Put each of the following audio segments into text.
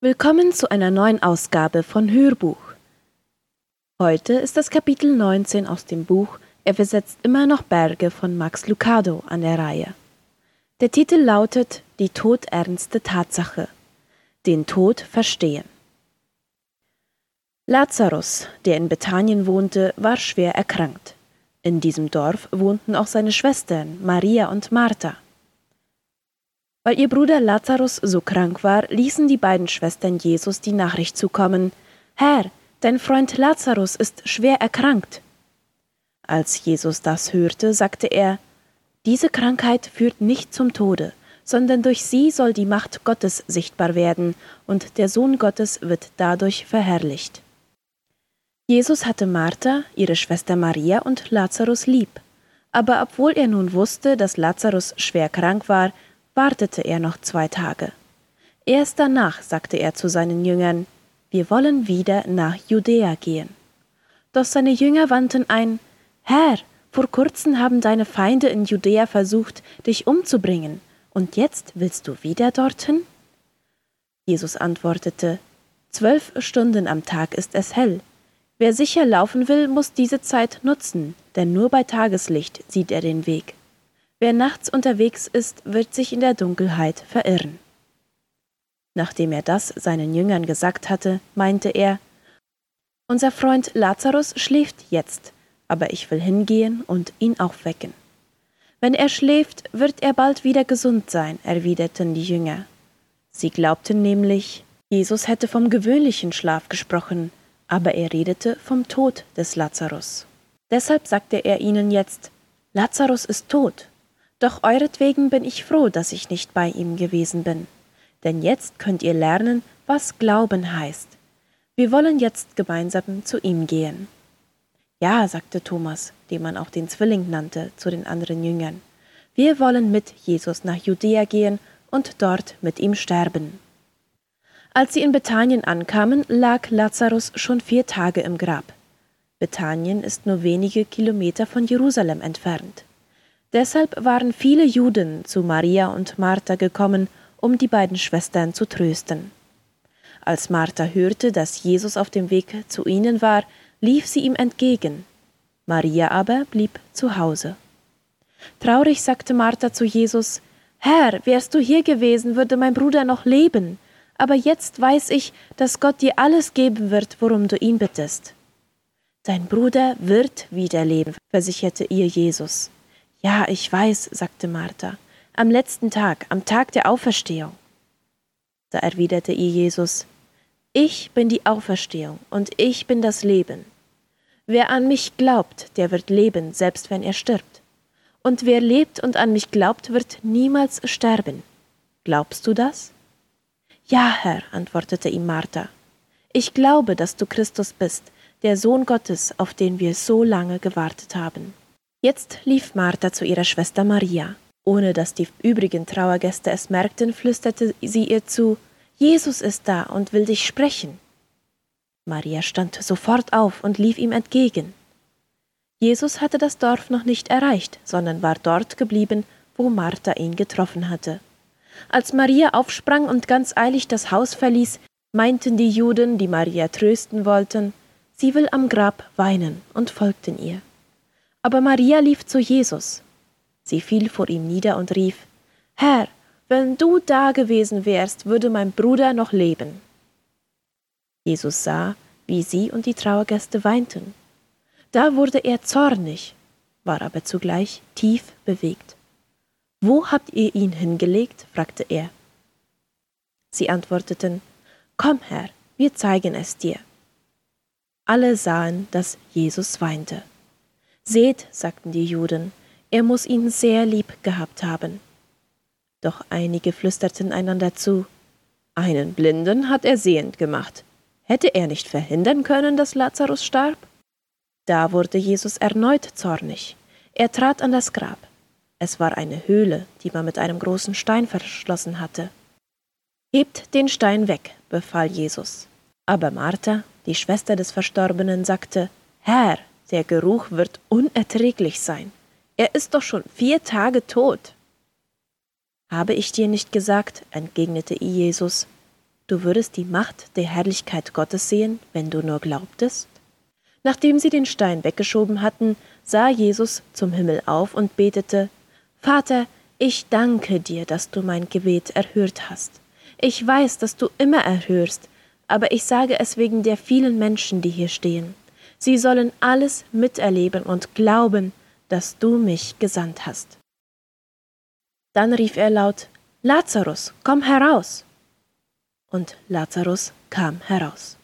Willkommen zu einer neuen Ausgabe von Hörbuch. Heute ist das Kapitel 19 aus dem Buch Er versetzt immer noch Berge von Max Lucado an der Reihe. Der Titel lautet Die todernste Tatsache. Den Tod verstehen. Lazarus, der in Bethanien wohnte, war schwer erkrankt. In diesem Dorf wohnten auch seine Schwestern Maria und Martha. Weil ihr Bruder Lazarus so krank war, ließen die beiden Schwestern Jesus die Nachricht zukommen Herr, dein Freund Lazarus ist schwer erkrankt. Als Jesus das hörte, sagte er Diese Krankheit führt nicht zum Tode, sondern durch sie soll die Macht Gottes sichtbar werden, und der Sohn Gottes wird dadurch verherrlicht. Jesus hatte Martha, ihre Schwester Maria und Lazarus lieb. Aber obwohl er nun wusste, dass Lazarus schwer krank war, wartete er noch zwei Tage. Erst danach sagte er zu seinen Jüngern, wir wollen wieder nach Judäa gehen. Doch seine Jünger wandten ein, Herr, vor kurzem haben deine Feinde in Judäa versucht, dich umzubringen, und jetzt willst du wieder dorthin? Jesus antwortete, Zwölf Stunden am Tag ist es hell. Wer sicher laufen will, muss diese Zeit nutzen, denn nur bei Tageslicht sieht er den Weg. Wer nachts unterwegs ist, wird sich in der Dunkelheit verirren. Nachdem er das seinen Jüngern gesagt hatte, meinte er, Unser Freund Lazarus schläft jetzt, aber ich will hingehen und ihn aufwecken. Wenn er schläft, wird er bald wieder gesund sein, erwiderten die Jünger. Sie glaubten nämlich, Jesus hätte vom gewöhnlichen Schlaf gesprochen, aber er redete vom Tod des Lazarus. Deshalb sagte er ihnen jetzt, Lazarus ist tot, doch euretwegen bin ich froh, dass ich nicht bei ihm gewesen bin. Denn jetzt könnt ihr lernen, was Glauben heißt. Wir wollen jetzt gemeinsam zu ihm gehen. Ja, sagte Thomas, den man auch den Zwilling nannte, zu den anderen Jüngern. Wir wollen mit Jesus nach Judäa gehen und dort mit ihm sterben. Als sie in Bethanien ankamen, lag Lazarus schon vier Tage im Grab. Bethanien ist nur wenige Kilometer von Jerusalem entfernt. Deshalb waren viele Juden zu Maria und Martha gekommen, um die beiden Schwestern zu trösten. Als Martha hörte, dass Jesus auf dem Weg zu ihnen war, lief sie ihm entgegen. Maria aber blieb zu Hause. Traurig sagte Martha zu Jesus, Herr, wärst du hier gewesen, würde mein Bruder noch leben, aber jetzt weiß ich, dass Gott dir alles geben wird, worum du ihn bittest. Dein Bruder wird wieder leben, versicherte ihr Jesus. Ja, ich weiß, sagte Martha, am letzten Tag, am Tag der Auferstehung. Da erwiderte ihr Jesus, Ich bin die Auferstehung und ich bin das Leben. Wer an mich glaubt, der wird leben, selbst wenn er stirbt. Und wer lebt und an mich glaubt, wird niemals sterben. Glaubst du das? Ja, Herr, antwortete ihm Martha. Ich glaube, dass du Christus bist, der Sohn Gottes, auf den wir so lange gewartet haben. Jetzt lief Martha zu ihrer Schwester Maria. Ohne dass die übrigen Trauergäste es merkten, flüsterte sie ihr zu Jesus ist da und will dich sprechen. Maria stand sofort auf und lief ihm entgegen. Jesus hatte das Dorf noch nicht erreicht, sondern war dort geblieben, wo Martha ihn getroffen hatte. Als Maria aufsprang und ganz eilig das Haus verließ, meinten die Juden, die Maria trösten wollten, sie will am Grab weinen und folgten ihr. Aber Maria lief zu Jesus. Sie fiel vor ihm nieder und rief Herr, wenn du da gewesen wärst, würde mein Bruder noch leben. Jesus sah, wie sie und die Trauergäste weinten. Da wurde er zornig, war aber zugleich tief bewegt. Wo habt ihr ihn hingelegt? fragte er. Sie antworteten Komm, Herr, wir zeigen es dir. Alle sahen, dass Jesus weinte. Seht, sagten die Juden, er muss ihn sehr lieb gehabt haben. Doch einige flüsterten einander zu, einen Blinden hat er sehend gemacht. Hätte er nicht verhindern können, dass Lazarus starb? Da wurde Jesus erneut zornig. Er trat an das Grab. Es war eine Höhle, die man mit einem großen Stein verschlossen hatte. Hebt den Stein weg, befahl Jesus. Aber Martha, die Schwester des Verstorbenen, sagte, Herr, der Geruch wird unerträglich sein. Er ist doch schon vier Tage tot. Habe ich dir nicht gesagt, entgegnete Jesus, du würdest die Macht der Herrlichkeit Gottes sehen, wenn du nur glaubtest? Nachdem sie den Stein weggeschoben hatten, sah Jesus zum Himmel auf und betete Vater, ich danke dir, dass du mein Gebet erhört hast. Ich weiß, dass du immer erhörst, aber ich sage es wegen der vielen Menschen, die hier stehen. Sie sollen alles miterleben und glauben, dass du mich gesandt hast. Dann rief er laut Lazarus, komm heraus. Und Lazarus kam heraus.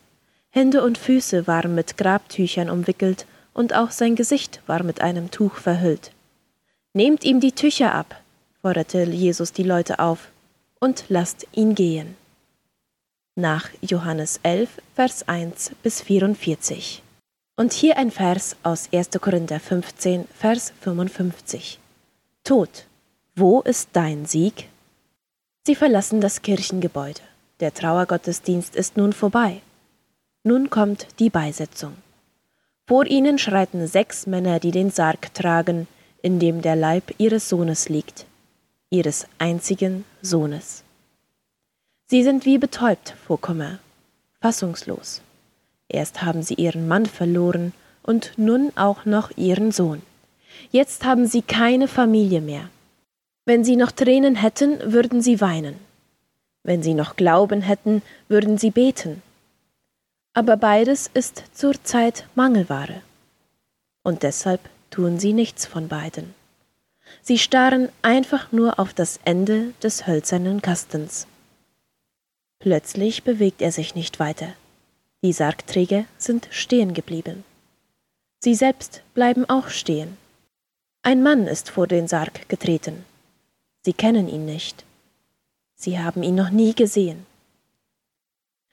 Hände und Füße waren mit Grabtüchern umwickelt, und auch sein Gesicht war mit einem Tuch verhüllt. Nehmt ihm die Tücher ab, forderte Jesus die Leute auf, und lasst ihn gehen. Nach Johannes 11, Vers 1 bis 44. Und hier ein Vers aus 1. Korinther 15, Vers 55. Tod, wo ist dein Sieg? Sie verlassen das Kirchengebäude. Der Trauergottesdienst ist nun vorbei. Nun kommt die Beisetzung. Vor ihnen schreiten sechs Männer, die den Sarg tragen, in dem der Leib ihres Sohnes liegt, ihres einzigen Sohnes. Sie sind wie betäubt vor Kummer, fassungslos. Erst haben sie ihren Mann verloren und nun auch noch ihren Sohn. Jetzt haben sie keine Familie mehr. Wenn sie noch Tränen hätten, würden sie weinen. Wenn sie noch Glauben hätten, würden sie beten. Aber beides ist zurzeit Mangelware. Und deshalb tun sie nichts von beiden. Sie starren einfach nur auf das Ende des hölzernen Kastens. Plötzlich bewegt er sich nicht weiter. Die Sargträger sind stehen geblieben. Sie selbst bleiben auch stehen. Ein Mann ist vor den Sarg getreten. Sie kennen ihn nicht. Sie haben ihn noch nie gesehen.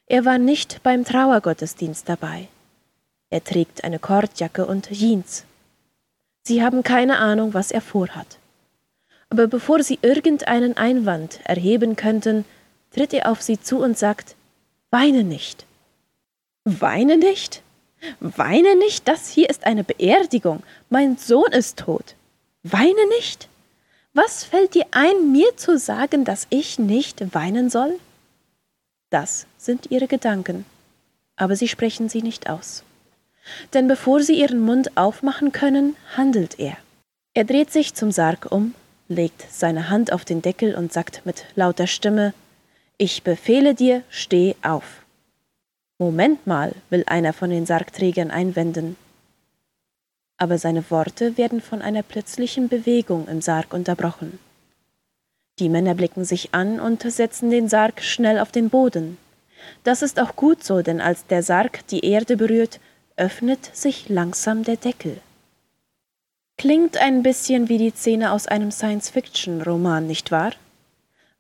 Er war nicht beim Trauergottesdienst dabei. Er trägt eine Kordjacke und Jeans. Sie haben keine Ahnung, was er vorhat. Aber bevor sie irgendeinen Einwand erheben könnten, tritt er auf sie zu und sagt, Weine nicht. Weine nicht? Weine nicht? Das hier ist eine Beerdigung. Mein Sohn ist tot. Weine nicht? Was fällt dir ein, mir zu sagen, dass ich nicht weinen soll? Das sind ihre Gedanken, aber sie sprechen sie nicht aus. Denn bevor sie ihren Mund aufmachen können, handelt er. Er dreht sich zum Sarg um, legt seine Hand auf den Deckel und sagt mit lauter Stimme Ich befehle dir, steh auf. Moment mal, will einer von den Sargträgern einwenden aber seine Worte werden von einer plötzlichen Bewegung im Sarg unterbrochen. Die Männer blicken sich an und setzen den Sarg schnell auf den Boden. Das ist auch gut so, denn als der Sarg die Erde berührt, öffnet sich langsam der Deckel. Klingt ein bisschen wie die Szene aus einem Science-Fiction-Roman, nicht wahr?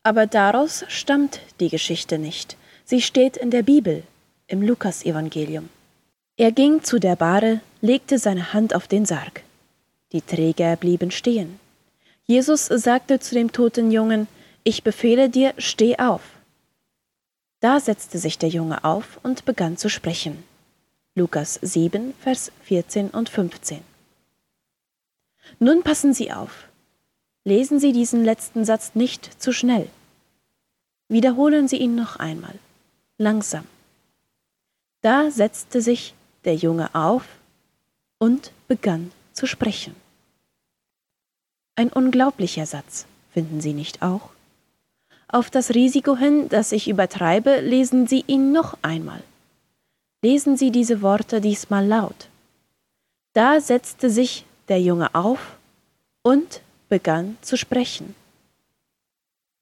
Aber daraus stammt die Geschichte nicht. Sie steht in der Bibel, im Lukasevangelium. Er ging zu der Bahre, legte seine Hand auf den Sarg. Die Träger blieben stehen. Jesus sagte zu dem toten Jungen, Ich befehle dir, steh auf. Da setzte sich der Junge auf und begann zu sprechen. Lukas 7, Vers 14 und 15. Nun passen Sie auf. Lesen Sie diesen letzten Satz nicht zu schnell. Wiederholen Sie ihn noch einmal, langsam. Da setzte sich der Junge auf und begann zu sprechen. Ein unglaublicher Satz, finden Sie nicht auch? Auf das Risiko hin, dass ich übertreibe, lesen Sie ihn noch einmal. Lesen Sie diese Worte diesmal laut. Da setzte sich der Junge auf und begann zu sprechen.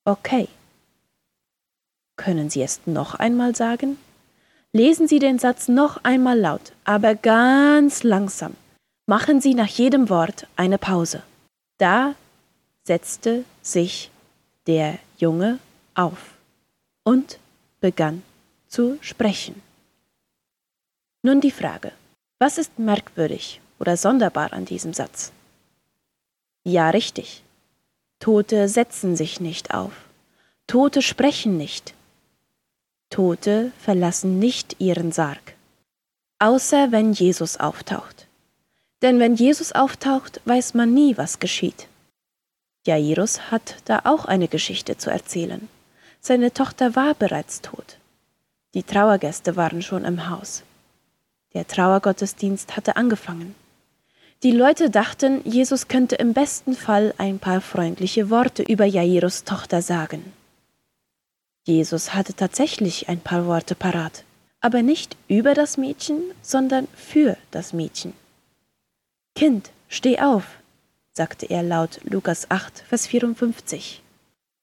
Okay. Können Sie es noch einmal sagen? Lesen Sie den Satz noch einmal laut, aber ganz langsam. Machen Sie nach jedem Wort eine Pause. Da setzte sich der Junge auf und begann zu sprechen. Nun die Frage, was ist merkwürdig oder sonderbar an diesem Satz? Ja, richtig. Tote setzen sich nicht auf. Tote sprechen nicht. Tote verlassen nicht ihren Sarg, außer wenn Jesus auftaucht. Denn wenn Jesus auftaucht, weiß man nie, was geschieht. Jairus hat da auch eine Geschichte zu erzählen. Seine Tochter war bereits tot. Die Trauergäste waren schon im Haus. Der Trauergottesdienst hatte angefangen. Die Leute dachten, Jesus könnte im besten Fall ein paar freundliche Worte über Jairus Tochter sagen. Jesus hatte tatsächlich ein paar Worte parat, aber nicht über das Mädchen, sondern für das Mädchen. Kind, steh auf, sagte er laut Lukas 8, Vers 54.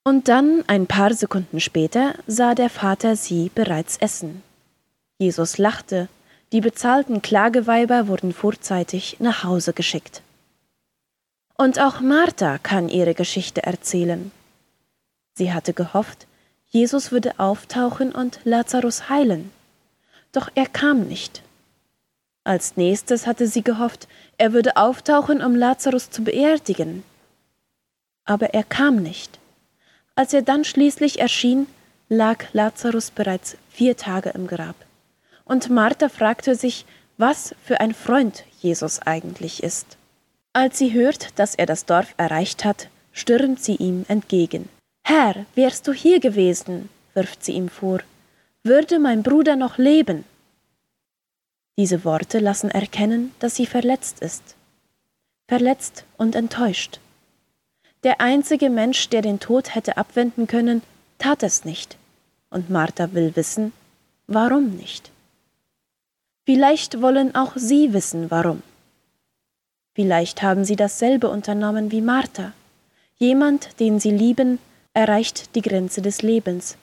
Und dann, ein paar Sekunden später, sah der Vater sie bereits essen. Jesus lachte, die bezahlten Klageweiber wurden vorzeitig nach Hause geschickt. Und auch Martha kann ihre Geschichte erzählen. Sie hatte gehofft, Jesus würde auftauchen und Lazarus heilen. Doch er kam nicht. Als nächstes hatte sie gehofft, er würde auftauchen, um Lazarus zu beerdigen. Aber er kam nicht. Als er dann schließlich erschien, lag Lazarus bereits vier Tage im Grab. Und Martha fragte sich, was für ein Freund Jesus eigentlich ist. Als sie hört, dass er das Dorf erreicht hat, stürmt sie ihm entgegen. Herr, wärst du hier gewesen, wirft sie ihm vor, würde mein Bruder noch leben. Diese Worte lassen erkennen, dass sie verletzt ist. Verletzt und enttäuscht. Der einzige Mensch, der den Tod hätte abwenden können, tat es nicht. Und Martha will wissen, warum nicht. Vielleicht wollen auch Sie wissen, warum. Vielleicht haben Sie dasselbe unternommen wie Martha. Jemand, den Sie lieben, erreicht die Grenze des Lebens,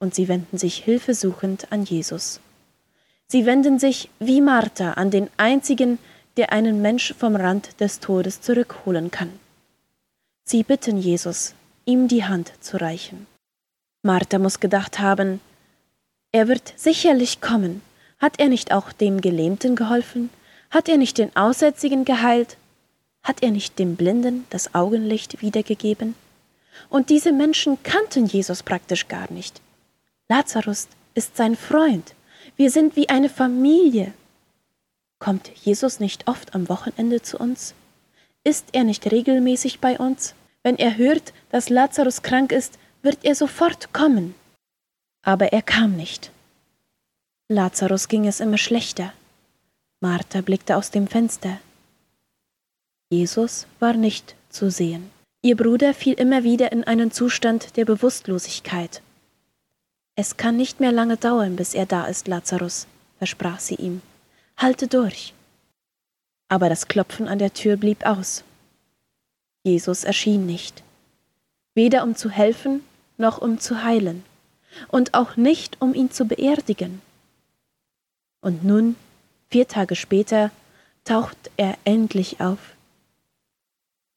und Sie wenden sich hilfesuchend an Jesus. Sie wenden sich wie Martha an den einzigen, der einen Mensch vom Rand des Todes zurückholen kann. Sie bitten Jesus, ihm die Hand zu reichen. Martha muss gedacht haben, er wird sicherlich kommen. Hat er nicht auch dem Gelähmten geholfen? Hat er nicht den Aussätzigen geheilt? Hat er nicht dem Blinden das Augenlicht wiedergegeben? Und diese Menschen kannten Jesus praktisch gar nicht. Lazarus ist sein Freund. Wir sind wie eine Familie. Kommt Jesus nicht oft am Wochenende zu uns? Ist er nicht regelmäßig bei uns? Wenn er hört, dass Lazarus krank ist, wird er sofort kommen. Aber er kam nicht. Lazarus ging es immer schlechter. Martha blickte aus dem Fenster. Jesus war nicht zu sehen. Ihr Bruder fiel immer wieder in einen Zustand der Bewusstlosigkeit. Es kann nicht mehr lange dauern, bis er da ist, Lazarus, versprach sie ihm. Halte durch. Aber das Klopfen an der Tür blieb aus. Jesus erschien nicht, weder um zu helfen noch um zu heilen, und auch nicht um ihn zu beerdigen. Und nun, vier Tage später, taucht er endlich auf.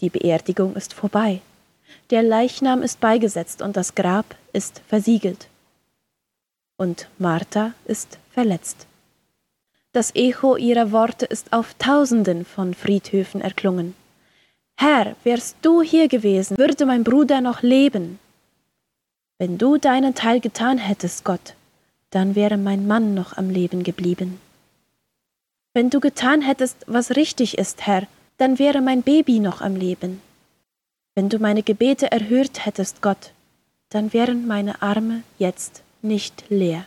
Die Beerdigung ist vorbei, der Leichnam ist beigesetzt und das Grab ist versiegelt und Martha ist verletzt. Das Echo ihrer Worte ist auf tausenden von Friedhöfen erklungen. Herr, wärst du hier gewesen, würde mein Bruder noch leben. Wenn du deinen Teil getan hättest, Gott, dann wäre mein Mann noch am Leben geblieben. Wenn du getan hättest, was richtig ist, Herr, dann wäre mein Baby noch am Leben. Wenn du meine Gebete erhört hättest, Gott, dann wären meine Arme jetzt nicht leer.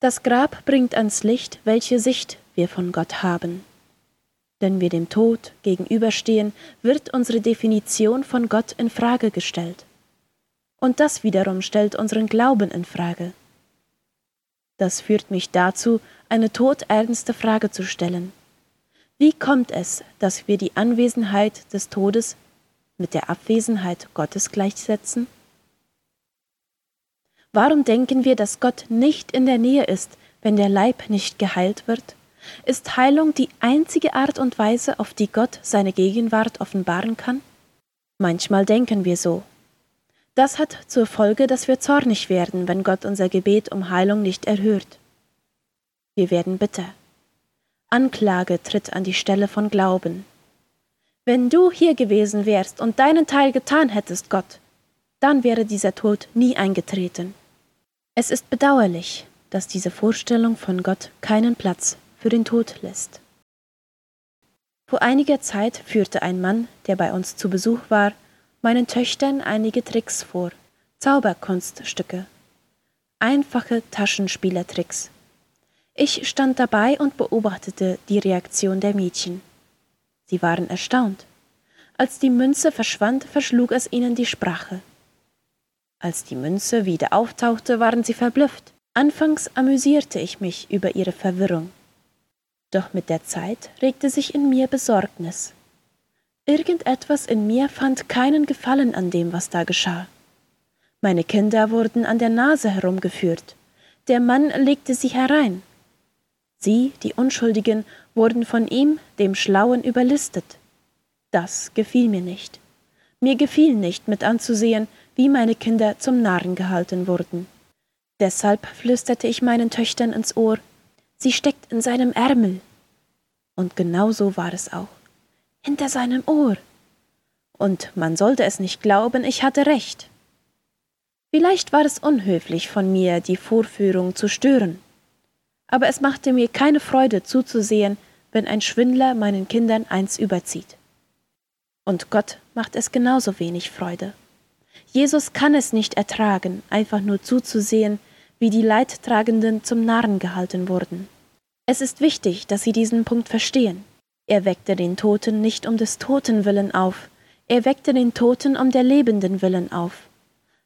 Das Grab bringt ans Licht, welche Sicht wir von Gott haben. Wenn wir dem Tod gegenüberstehen, wird unsere Definition von Gott in Frage gestellt. Und das wiederum stellt unseren Glauben in Frage. Das führt mich dazu, eine todernste Frage zu stellen. Wie kommt es, dass wir die Anwesenheit des Todes mit der Abwesenheit Gottes gleichsetzen? Warum denken wir, dass Gott nicht in der Nähe ist, wenn der Leib nicht geheilt wird? Ist Heilung die einzige Art und Weise, auf die Gott seine Gegenwart offenbaren kann? Manchmal denken wir so. Das hat zur Folge, dass wir zornig werden, wenn Gott unser Gebet um Heilung nicht erhört. Wir werden bitter. Anklage tritt an die Stelle von Glauben. Wenn du hier gewesen wärst und deinen Teil getan hättest, Gott, dann wäre dieser Tod nie eingetreten. Es ist bedauerlich, dass diese Vorstellung von Gott keinen Platz für den Tod lässt. Vor einiger Zeit führte ein Mann, der bei uns zu Besuch war, meinen Töchtern einige Tricks vor, Zauberkunststücke. einfache Taschenspielertricks. Ich stand dabei und beobachtete die Reaktion der Mädchen. Sie waren erstaunt. Als die Münze verschwand, verschlug es ihnen die Sprache. Als die Münze wieder auftauchte, waren sie verblüfft. Anfangs amüsierte ich mich über ihre Verwirrung. Doch mit der Zeit regte sich in mir Besorgnis. Irgendetwas in mir fand keinen Gefallen an dem, was da geschah. Meine Kinder wurden an der Nase herumgeführt. Der Mann legte sie herein. Sie, die Unschuldigen, wurden von ihm, dem Schlauen, überlistet. Das gefiel mir nicht. Mir gefiel nicht, mit anzusehen, wie meine Kinder zum Narren gehalten wurden. Deshalb flüsterte ich meinen Töchtern ins Ohr, sie steckt in seinem Ärmel. Und genau so war es auch. Hinter seinem Ohr. Und man sollte es nicht glauben, ich hatte recht. Vielleicht war es unhöflich von mir, die Vorführung zu stören. Aber es machte mir keine Freude zuzusehen, wenn ein Schwindler meinen Kindern eins überzieht. Und Gott macht es genauso wenig Freude. Jesus kann es nicht ertragen, einfach nur zuzusehen, wie die Leidtragenden zum Narren gehalten wurden. Es ist wichtig, dass Sie diesen Punkt verstehen. Er weckte den Toten nicht um des Toten willen auf, er weckte den Toten um der Lebenden willen auf.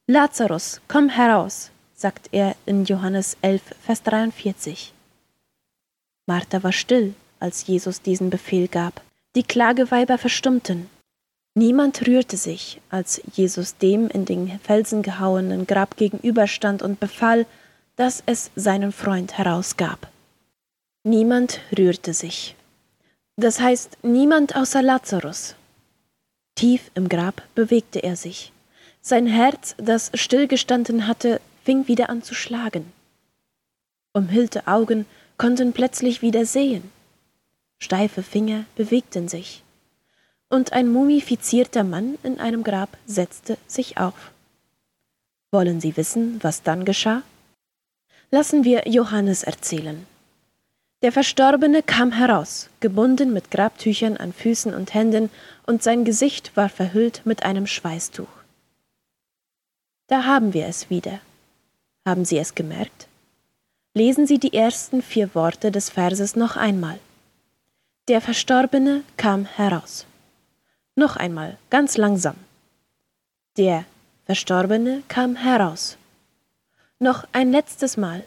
Lazarus, komm heraus, sagt er in Johannes 11, Vers 43. Martha war still, als Jesus diesen Befehl gab. Die Klageweiber verstummten. Niemand rührte sich, als Jesus dem in den Felsen gehauenen Grab gegenüberstand und befahl, dass es seinen Freund herausgab. Niemand rührte sich. Das heißt, niemand außer Lazarus. Tief im Grab bewegte er sich. Sein Herz, das stillgestanden hatte, fing wieder an zu schlagen. Umhüllte Augen konnten plötzlich wieder sehen. Steife Finger bewegten sich. Und ein mumifizierter Mann in einem Grab setzte sich auf. Wollen Sie wissen, was dann geschah? Lassen wir Johannes erzählen. Der Verstorbene kam heraus, gebunden mit Grabtüchern an Füßen und Händen, und sein Gesicht war verhüllt mit einem Schweißtuch. Da haben wir es wieder. Haben Sie es gemerkt? Lesen Sie die ersten vier Worte des Verses noch einmal. Der Verstorbene kam heraus. Noch einmal, ganz langsam. Der Verstorbene kam heraus. Noch ein letztes Mal,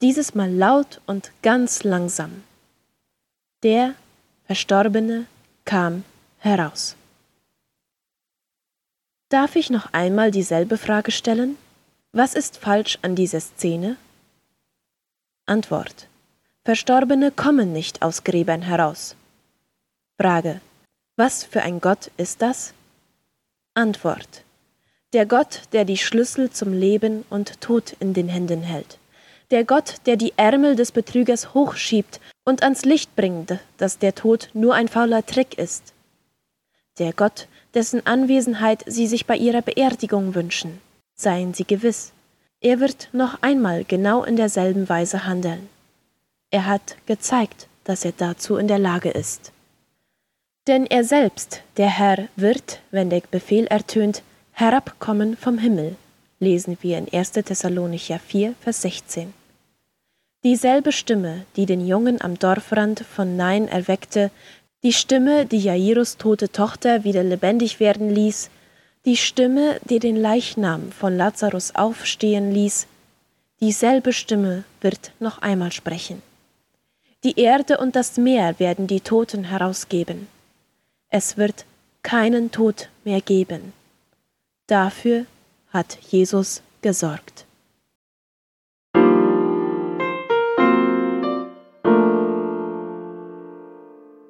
dieses Mal laut und ganz langsam. Der Verstorbene kam heraus. Darf ich noch einmal dieselbe Frage stellen? Was ist falsch an dieser Szene? Antwort. Verstorbene kommen nicht aus Gräbern heraus. Frage. Was für ein Gott ist das? Antwort. Der Gott, der die Schlüssel zum Leben und Tod in den Händen hält. Der Gott, der die Ärmel des Betrügers hochschiebt und ans Licht bringt, dass der Tod nur ein fauler Trick ist. Der Gott, dessen Anwesenheit Sie sich bei Ihrer Beerdigung wünschen. Seien Sie gewiss, er wird noch einmal genau in derselben Weise handeln. Er hat gezeigt, dass er dazu in der Lage ist. Denn er selbst, der Herr, wird, wenn der Befehl ertönt, herabkommen vom Himmel, lesen wir in 1. Thessalonicher 4, Vers 16. Dieselbe Stimme, die den Jungen am Dorfrand von Nein erweckte, die Stimme, die Jairus tote Tochter wieder lebendig werden ließ, die Stimme, die den Leichnam von Lazarus aufstehen ließ, dieselbe Stimme wird noch einmal sprechen. Die Erde und das Meer werden die Toten herausgeben. Es wird keinen Tod mehr geben. Dafür hat Jesus gesorgt.